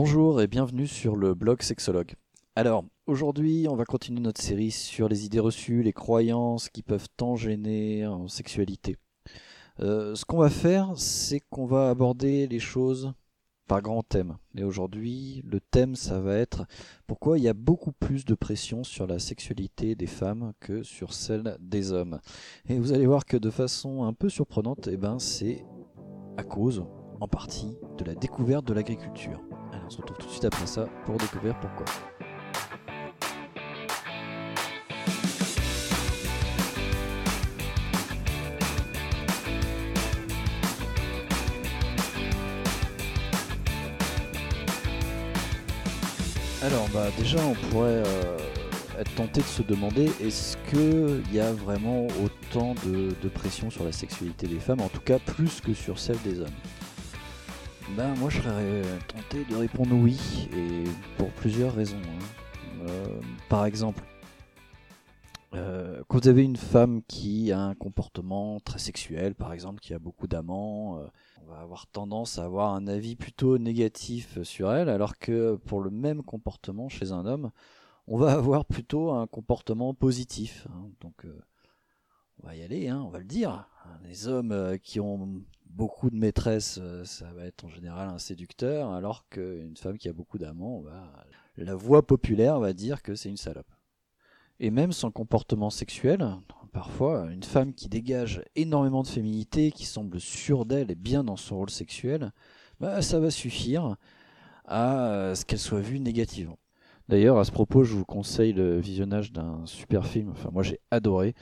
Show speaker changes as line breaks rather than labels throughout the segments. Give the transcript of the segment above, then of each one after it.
Bonjour et bienvenue sur le blog Sexologue. Alors, aujourd'hui, on va continuer notre série sur les idées reçues, les croyances qui peuvent tant gêner en sexualité. Euh, ce qu'on va faire, c'est qu'on va aborder les choses par grands thèmes. Et aujourd'hui, le thème, ça va être pourquoi il y a beaucoup plus de pression sur la sexualité des femmes que sur celle des hommes. Et vous allez voir que de façon un peu surprenante, eh ben, c'est à cause, en partie, de la découverte de l'agriculture. Alors on se retrouve tout de suite après ça pour découvrir pourquoi. Alors bah déjà on pourrait euh, être tenté de se demander est-ce qu'il y a vraiment autant de pression sur la sexualité des femmes, en tout cas plus que sur celle des hommes? Ben, moi, je serais tenté de répondre oui, et pour plusieurs raisons. hein. Euh, par exemple, euh, quand vous avez une femme qui a un comportement très sexuel, par exemple, qui a beaucoup d'amants, euh, on va avoir tendance à avoir un avis plutôt négatif sur elle, alors que pour le même comportement chez un homme, on va avoir plutôt un comportement positif. hein. Donc, euh, on va y aller, hein, on va le dire. Les hommes euh, qui ont beaucoup de maîtresses, euh, ça va être en général un séducteur, alors qu'une femme qui a beaucoup d'amants, bah, la voix populaire va dire que c'est une salope. Et même son comportement sexuel, parfois, une femme qui dégage énormément de féminité, qui semble sûre d'elle et bien dans son rôle sexuel, bah, ça va suffire à euh, ce qu'elle soit vue négativement. D'ailleurs, à ce propos, je vous conseille le visionnage d'un super film, enfin moi j'ai adoré,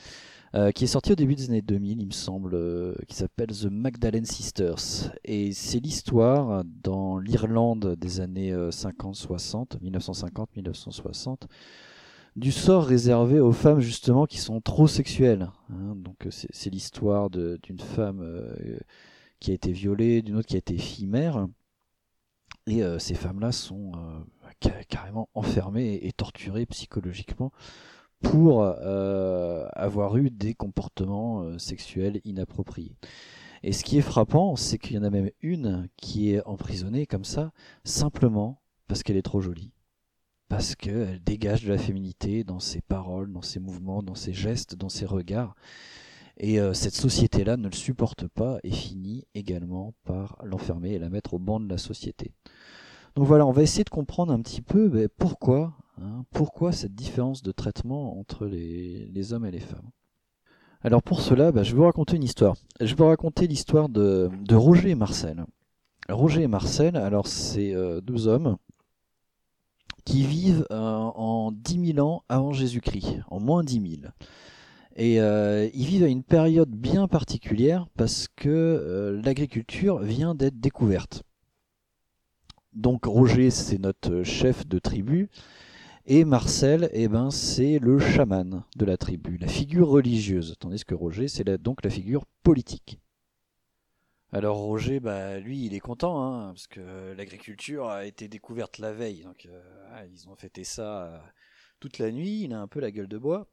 euh, qui est sorti au début des années 2000, il me semble, euh, qui s'appelle The Magdalene Sisters. Et c'est l'histoire dans l'Irlande des années 50-60, 1950-1960, du sort réservé aux femmes justement qui sont trop sexuelles. hein. Donc euh, c'est l'histoire d'une femme euh, qui a été violée, d'une autre qui a été fille mère. Et euh, ces femmes-là sont euh, carrément enfermées et torturées psychologiquement pour euh, avoir eu des comportements euh, sexuels inappropriés. Et ce qui est frappant, c'est qu'il y en a même une qui est emprisonnée comme ça, simplement parce qu'elle est trop jolie. Parce qu'elle dégage de la féminité dans ses paroles, dans ses mouvements, dans ses gestes, dans ses regards. Et euh, cette société-là ne le supporte pas et finit également par l'enfermer et la mettre au banc de la société. Donc voilà, on va essayer de comprendre un petit peu ben, pourquoi Hein, pourquoi cette différence de traitement entre les, hommes et les femmes Alors pour cela, bah, je vais vous raconter une histoire. Je vais vous raconter l'histoire de, Roger et Marcel. Roger et Marcel, alors c'est euh, deux hommes qui vivent euh, en 10 000 ans avant Jésus-Christ, en moins 10 000. Et euh, ils vivent à une période bien particulière parce que l'agriculture vient d'être découverte. Donc Roger, c'est notre chef de tribu, et Marcel, eh ben, c'est le chaman de la tribu, la figure religieuse, tandis que Roger, c'est donc la figure politique. Alors Roger, bah, lui, il est content, hein, parce que l'agriculture a été découverte la veille, donc euh, ah, ils ont fêté ça euh, toute la nuit, il a un peu la gueule de bois.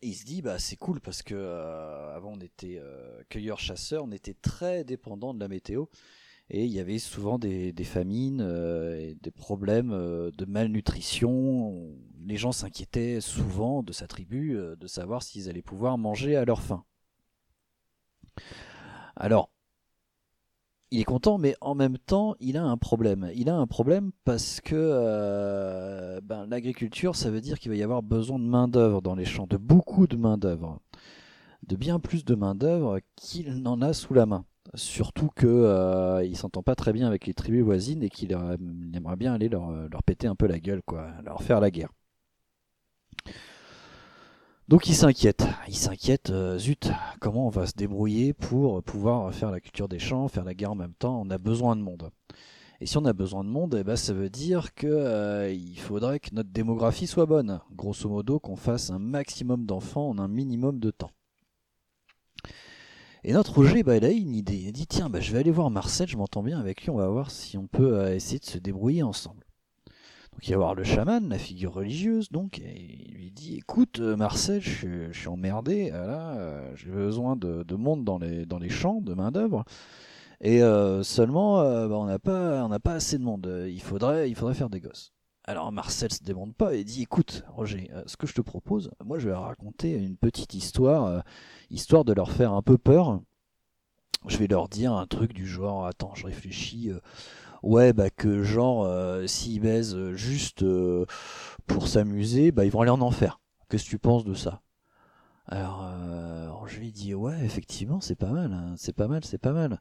Et il se dit, bah, c'est cool, parce que euh, avant on était euh, cueilleurs-chasseurs, on était très dépendant de la météo, et il y avait souvent des, famines, euh, des problèmes euh, de malnutrition. Les gens s'inquiétaient souvent de sa tribu, euh, de savoir s'ils allaient pouvoir manger à leur faim. Alors, il est content, mais en même temps, il a un problème. Il a un problème parce que ben, l'agriculture, ça veut dire qu'il va y avoir besoin de main-d'œuvre dans les champs, de beaucoup de main-d'œuvre, de bien plus de main-d'œuvre qu'il n'en a sous la main. Surtout que euh, s'entend pas très bien avec les tribus voisines et qu'il il aimerait bien aller leur, euh, leur péter un peu la gueule, quoi, leur faire la guerre. Donc il s'inquiète, il s'inquiète, euh, zut, comment on va se débrouiller pour pouvoir faire la culture des champs, faire la guerre en même temps, on a besoin de monde. Et si on a besoin de monde, eh ben, ça veut dire que euh, il faudrait que notre démographie soit bonne. Grosso modo, qu'on fasse un maximum d'enfants en un minimum de temps. Et notre Roger, bah, il a une idée. Il dit tiens, bah, je vais aller voir Marcel, je m'entends bien avec lui, on va voir si on peut euh, essayer de se débrouiller ensemble. Donc il va voir le chaman, la figure religieuse, donc, et il lui dit écoute, euh, Marcel, je, suis- emmerdé, euh, j'ai besoin de, de monde dans les, champs, de main-d'œuvre. Et seulement, bah, on n'a pas, pas assez de monde. Il faudrait, il faudrait faire des gosses. Alors Marcel se démonte pas et dit écoute Roger, euh, ce que je te propose, moi je vais raconter une petite histoire, histoire de leur faire un peu peur. Je vais leur dire un truc du genre attends je réfléchis, ouais bah que genre s'ils baisent juste pour s'amuser, bah ils vont aller en enfer. Qu'est-ce que tu penses de ça? Alors, je lui dis ouais effectivement c'est pas mal, hein, c'est pas mal, c'est pas mal.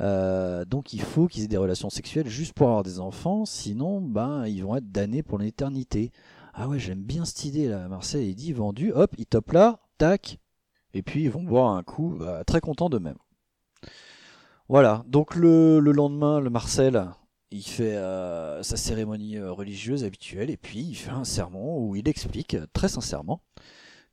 Euh, donc il faut qu'ils aient des relations sexuelles juste pour avoir des enfants, sinon ben ils vont être damnés pour l'éternité. Ah ouais j'aime bien cette idée là. Marcel il dit vendu, hop il top là, tac, et puis ils vont boire un coup, bah, très content d'eux-mêmes. Voilà, donc le, lendemain, le Marcel, il fait euh, sa cérémonie euh, religieuse habituelle et puis il fait un sermon où il explique très sincèrement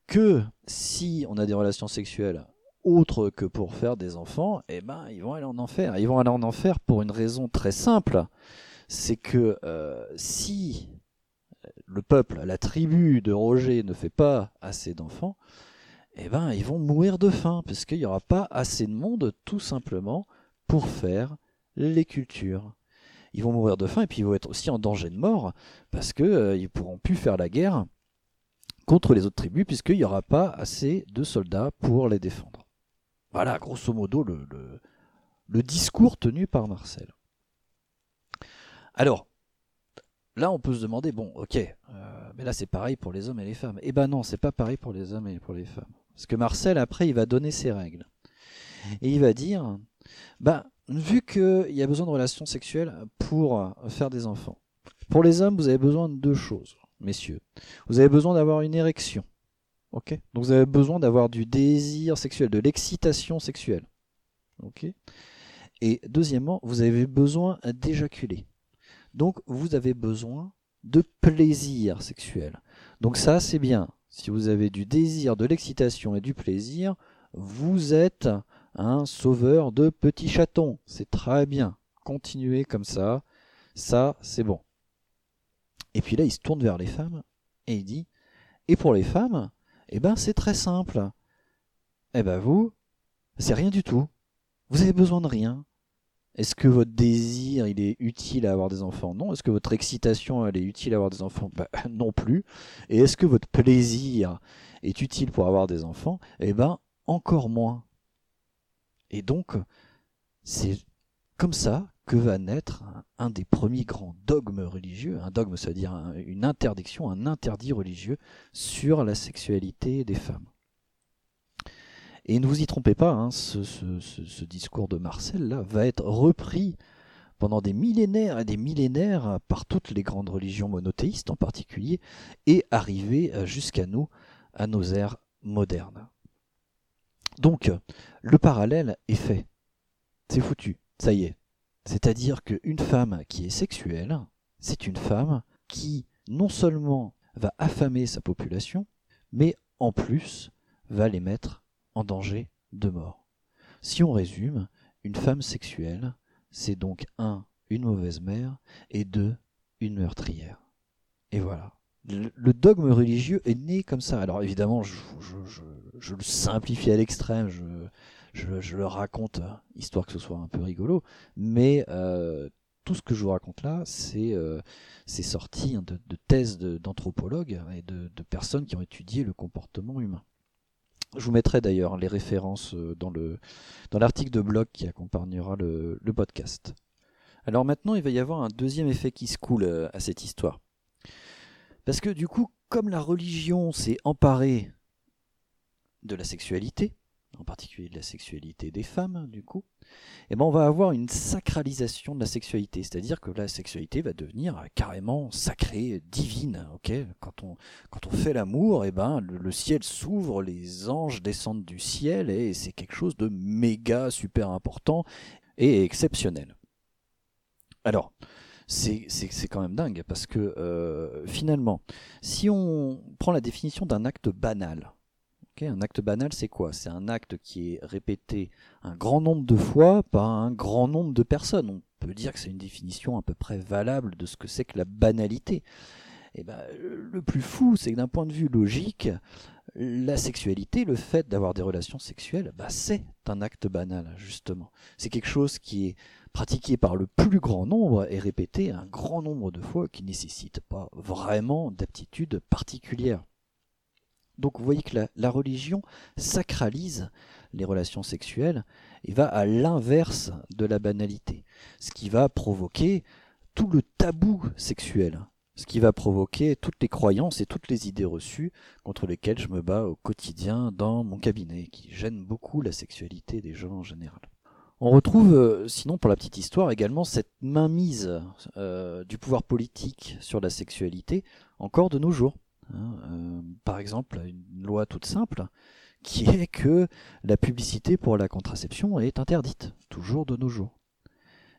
que si on a des relations sexuelles autres que pour faire des enfants, eh ben ils vont aller en enfer. Ils vont aller en enfer pour une raison très simple, c'est que euh, si le peuple, la tribu de Roger ne fait pas assez d'enfants, eh ben ils vont mourir de faim parce qu'il n'y aura pas assez de monde tout simplement pour faire les cultures. Ils vont mourir de faim et puis ils vont être aussi en danger de mort parce qu'ils euh, ne pourront plus faire la guerre contre les autres tribus, puisqu'il n'y aura pas assez de soldats pour les défendre. Voilà, grosso modo, le, discours tenu par Marcel. Alors, là, on peut se demander, bon, ok, euh, mais là, c'est pareil pour les hommes et les femmes. Eh ben non, c'est pas pareil pour les hommes et pour les femmes. Parce que Marcel, après, il va donner ses règles. Et il va dire, ben, vu qu'il y a besoin de relations sexuelles pour faire des enfants, pour les hommes, vous avez besoin de deux choses messieurs. Vous avez besoin d'avoir une érection. Ok? Donc vous avez besoin d'avoir du désir sexuel, de l'excitation sexuelle. Ok? Et deuxièmement, vous avez besoin d'éjaculer. Donc vous avez besoin de plaisir sexuel. Donc ça, c'est bien. Si vous avez du désir, de l'excitation et du plaisir, vous êtes un sauveur de petits chatons. C'est très bien. Continuez comme ça. Ça, c'est bon. Et puis là, il se tourne vers les femmes et il dit Et pour les femmes, eh ben c'est très simple. Eh ben vous, c'est rien du tout. Vous avez besoin de rien. Est-ce que votre désir, il est utile à avoir des enfants? Non. Est-ce que votre excitation, elle est utile à avoir des enfants? Ben, Non plus. Et est-ce que votre plaisir est utile pour avoir des enfants? Eh ben, encore moins. Et donc, c'est comme ça que va naître un, des premiers grands dogmes religieux, un dogme, c'est-à-dire une interdiction, un interdit religieux sur la sexualité des femmes. Et ne vous y trompez pas, hein, ce, discours de Marcel va être repris pendant des millénaires et des millénaires par toutes les grandes religions monothéistes en particulier, et arriver jusqu'à nous, à nos ères modernes. Donc, le parallèle est fait. C'est foutu. Ça y est, c'est-à-dire qu'une femme qui est sexuelle, c'est une femme qui non seulement va affamer sa population, mais en plus va les mettre en danger de mort. Si on résume, une femme sexuelle, c'est donc un, une mauvaise mère, et deux, une meurtrière. Et voilà. Le, dogme religieux est né comme ça. Alors évidemment, je, le simplifie à l'extrême, je, le raconte histoire que ce soit un peu rigolo, mais euh, tout ce que je vous raconte là, c'est euh, sorti hein, de, thèses d'anthropologues et de, personnes qui ont étudié le comportement humain. Je vous mettrai d'ailleurs les références euh, dans l'article dans de blog qui accompagnera le, podcast. Alors maintenant, il va y avoir un deuxième effet qui se coule à cette histoire. Parce que du coup, comme la religion s'est emparée de la sexualité, en particulier de la sexualité des femmes, du coup, eh ben on va avoir une sacralisation de la sexualité, c'est-à-dire que la sexualité va devenir carrément sacrée, divine. Quand on quand on fait l'amour, eh ben le, ciel s'ouvre, les anges descendent du ciel et c'est quelque chose de méga super important et exceptionnel. Alors, c'est quand même dingue parce que euh, finalement, si on prend la définition d'un acte banal, un acte banal, c'est quoi? C'est un acte qui est répété un grand nombre de fois par un grand nombre de personnes. On peut dire que c'est une définition à peu près valable de ce que c'est que la banalité. Et eh ben, le plus fou, c'est que d'un point de vue logique, la sexualité, le fait d'avoir des relations sexuelles, bah, c'est un acte banal, justement. C'est quelque chose qui est pratiqué par le plus grand nombre et répété un grand nombre de fois qui ne nécessite pas vraiment d'aptitude particulière. Donc vous voyez que la, religion sacralise les relations sexuelles et va à l'inverse de la banalité, ce qui va provoquer tout le tabou sexuel ce qui va provoquer toutes les croyances et toutes les idées reçues contre lesquelles je me bats au quotidien dans mon cabinet, qui gênent beaucoup la sexualité des gens en général. On retrouve, euh, sinon pour la petite histoire, également cette mainmise euh, du pouvoir politique sur la sexualité encore de nos jours. Hein. Euh, par exemple, une loi toute simple qui est que la publicité pour la contraception est interdite, toujours de nos jours.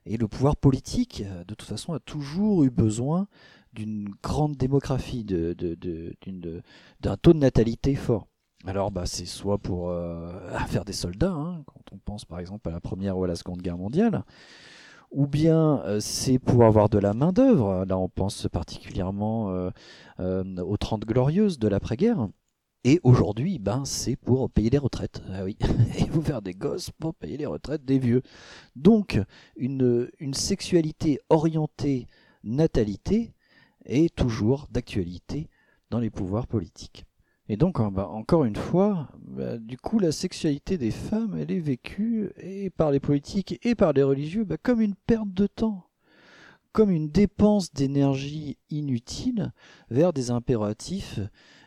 Et le pouvoir politique, de toute façon, a toujours eu besoin d'une grande démographie, d'un taux de natalité fort. Alors, bah, c'est soit pour euh, faire des soldats, hein, quand on pense par exemple à la Première ou à la Seconde Guerre mondiale, ou bien euh, c'est pour avoir de la main-d'œuvre. Là, on pense particulièrement euh, aux Trente Glorieuses de l'après-guerre. Et aujourd'hui, ben, c'est pour payer les retraites. Ah et vous faire des gosses pour payer les retraites des vieux. Donc, une sexualité orientée natalité est toujours d'actualité dans les pouvoirs politiques. Et donc, bah, encore une fois, bah, du coup, la sexualité des femmes, elle est vécue et par les politiques et par les religieux bah, comme une perte de temps, comme une dépense d'énergie inutile vers des impératifs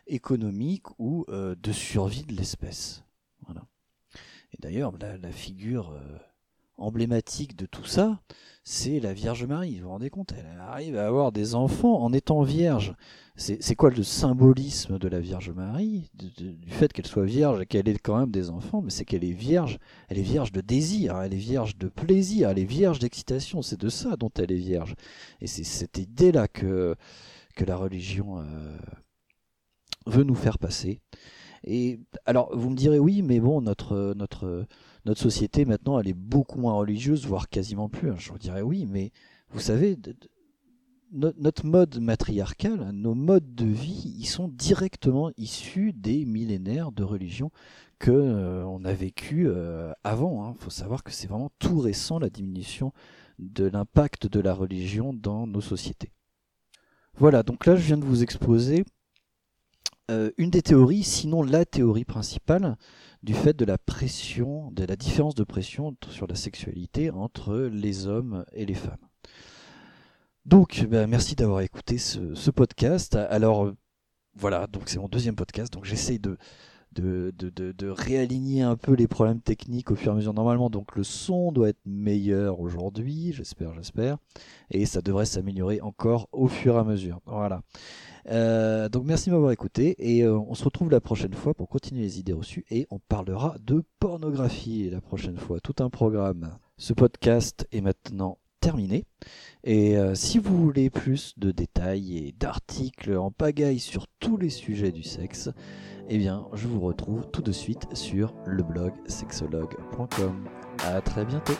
économiques ou euh, de survie de l'espèce. Voilà. Et d'ailleurs, la, figure euh, emblématique de tout ça, c'est la Vierge Marie. Vous vous rendez compte Elle arrive à avoir des enfants en étant vierge. C'est quoi le symbolisme de la Vierge Marie? Du fait qu'elle soit vierge et qu'elle ait quand même des enfants, mais c'est qu'elle est vierge. Elle est vierge de désir, elle est vierge de plaisir, elle est vierge d'excitation. C'est de ça dont elle est vierge. Et c'est cette idée-là que, que la religion euh, veut nous faire passer. Et alors, vous me direz oui, mais bon, notre, notre, notre société maintenant, elle est beaucoup moins religieuse, voire quasiment plus. Hein. Je vous dirais oui, mais vous savez, notre mode matriarcal, nos modes de vie, ils sont directement issus des millénaires de religion que euh, on a vécu euh, avant. Il hein. faut savoir que c'est vraiment tout récent la diminution de l'impact de la religion dans nos sociétés. Voilà, donc là je viens de vous exposer euh, une des théories, sinon la théorie principale, du fait de la pression, de la différence de pression sur la sexualité entre les hommes et les femmes. Donc, ben, merci d'avoir écouté ce, podcast. Alors, voilà, donc c'est mon deuxième podcast, donc j'essaye de, de, de, réaligner un peu les problèmes techniques au fur et à mesure. Normalement, donc le son doit être meilleur aujourd'hui, j'espère, j'espère, et ça devrait s'améliorer encore au fur et à mesure. Voilà. Euh, donc merci de m'avoir écouté et euh, on se retrouve la prochaine fois pour continuer les idées reçues et on parlera de pornographie la prochaine fois, tout un programme. Ce podcast est maintenant terminé et euh, si vous voulez plus de détails et d'articles en pagaille sur tous les sujets du sexe, eh bien je vous retrouve tout de suite sur le blog sexologue.com. À très bientôt.